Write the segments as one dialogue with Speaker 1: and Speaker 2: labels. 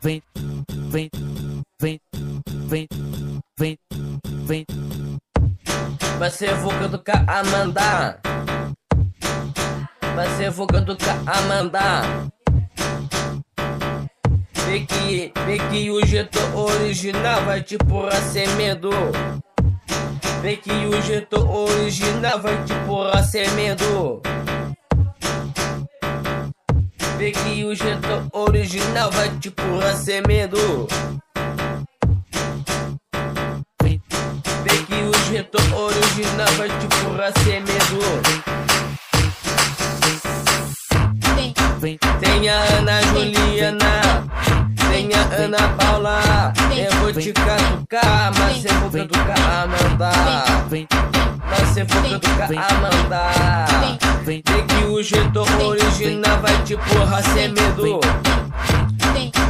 Speaker 1: vem, vem, vem, vem, vem, vem.
Speaker 2: Mas eu vou catucar a mandar. Mas eu vou catucar a mandar. Vê que, que o jeito original vai te porra sem medo. Vê que o jeito original vai te porra sem medo. Vê que o jeito original vai tipo medo. Vê que os retorno original vai tipo medo. Tem a Ana Juliana, tem a Ana Paula. Eu vou te catucar, mas eu vou catucar
Speaker 1: Amanda.
Speaker 2: Mas eu vou catucar mandar. Vê que o jeito original vai tipo racemendo.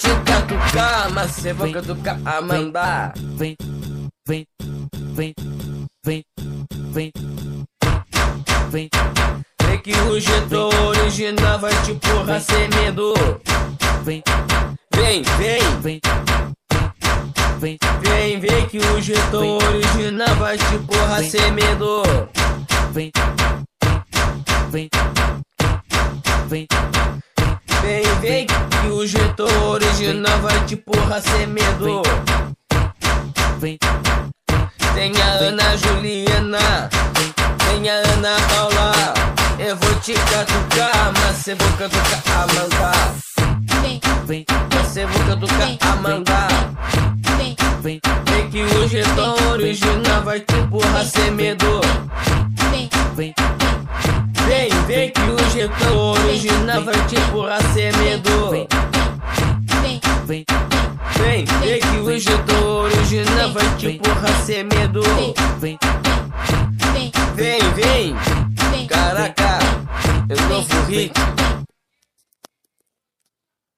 Speaker 2: Te catucar, mas você vai catucar a mandar.
Speaker 1: vem, vem, vem, vem, vem, vem,
Speaker 2: Vê que o jeito original vai te porra sem medo.
Speaker 1: vem,
Speaker 2: Vem, vem,
Speaker 1: vem, vem,
Speaker 2: vem, vem que o jeito original vai te porra sem medo.
Speaker 1: vem, vem, vem,
Speaker 2: Vem, vem que o jeito original vai te porra sem medo.
Speaker 1: vem,
Speaker 2: Tem a Ana Juliana, tem a Ana Paula. Eu vou te catucar, mas eu vou catucar a mandar.
Speaker 1: vem,
Speaker 2: Mas eu vou catucar a mandar.
Speaker 1: vem, vem,
Speaker 2: que o jeito original vai te porra sem que o jeito original vai te porra sem medo.
Speaker 1: vem, vem,
Speaker 2: Vem, vem que o jeito original vai te porra sem medo.
Speaker 1: vem,
Speaker 2: Vem, vem, caraca, o novo hit.